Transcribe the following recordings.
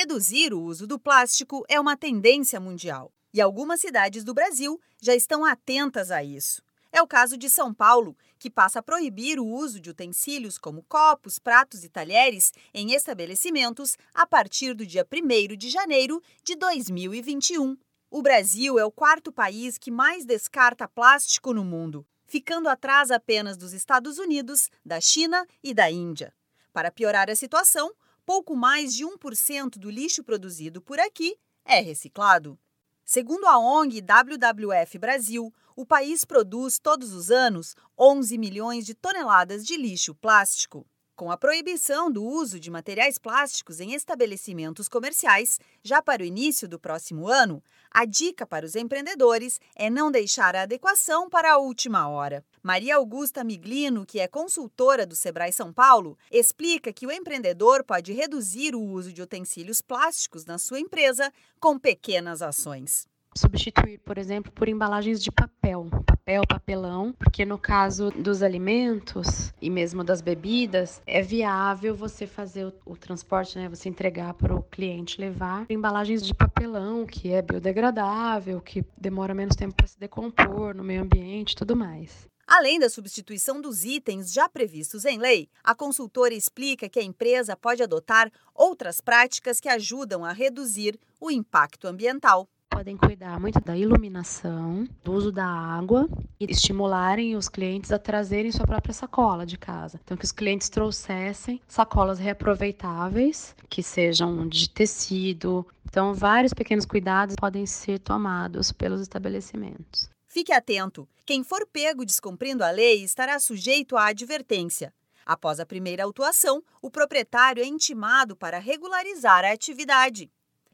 Reduzir o uso do plástico é uma tendência mundial e algumas cidades do Brasil já estão atentas a isso. É o caso de São Paulo, que passa a proibir o uso de utensílios como copos, pratos e talheres em estabelecimentos a partir do dia 1 de janeiro de 2021. O Brasil é o quarto país que mais descarta plástico no mundo, ficando atrás apenas dos Estados Unidos, da China e da Índia. Para piorar a situação, pouco mais de 1% do lixo produzido por aqui é reciclado. Segundo a ONG WWF Brasil, o país produz todos os anos 11 milhões de toneladas de lixo plástico. Com a proibição do uso de materiais plásticos em estabelecimentos comerciais, já para o início do próximo ano, a dica para os empreendedores é não deixar a adequação para a última hora. Maria Augusta Miglino, que é consultora do Sebrae São Paulo, explica que o empreendedor pode reduzir o uso de utensílios plásticos na sua empresa com pequenas ações substituir, por exemplo, por embalagens de papel, papel, papelão, porque no caso dos alimentos e mesmo das bebidas, é viável você fazer o, o transporte, né, você entregar para o cliente levar embalagens de papelão, que é biodegradável, que demora menos tempo para se decompor no meio ambiente, tudo mais. Além da substituição dos itens já previstos em lei, a consultora explica que a empresa pode adotar outras práticas que ajudam a reduzir o impacto ambiental podem cuidar muito da iluminação, do uso da água e estimularem os clientes a trazerem sua própria sacola de casa. Então, que os clientes trouxessem sacolas reaproveitáveis, que sejam de tecido. Então, vários pequenos cuidados podem ser tomados pelos estabelecimentos. Fique atento: quem for pego descumprindo a lei estará sujeito à advertência. Após a primeira autuação, o proprietário é intimado para regularizar a atividade.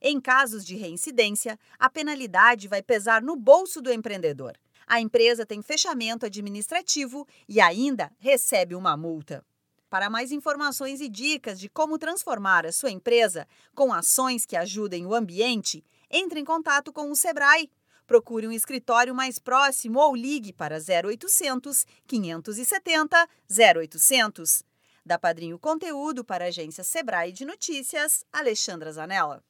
Em casos de reincidência, a penalidade vai pesar no bolso do empreendedor. A empresa tem fechamento administrativo e ainda recebe uma multa. Para mais informações e dicas de como transformar a sua empresa com ações que ajudem o ambiente, entre em contato com o Sebrae. Procure um escritório mais próximo ou ligue para 0800 570 0800. Da Padrinho Conteúdo para a agência Sebrae de Notícias, Alexandra Zanella.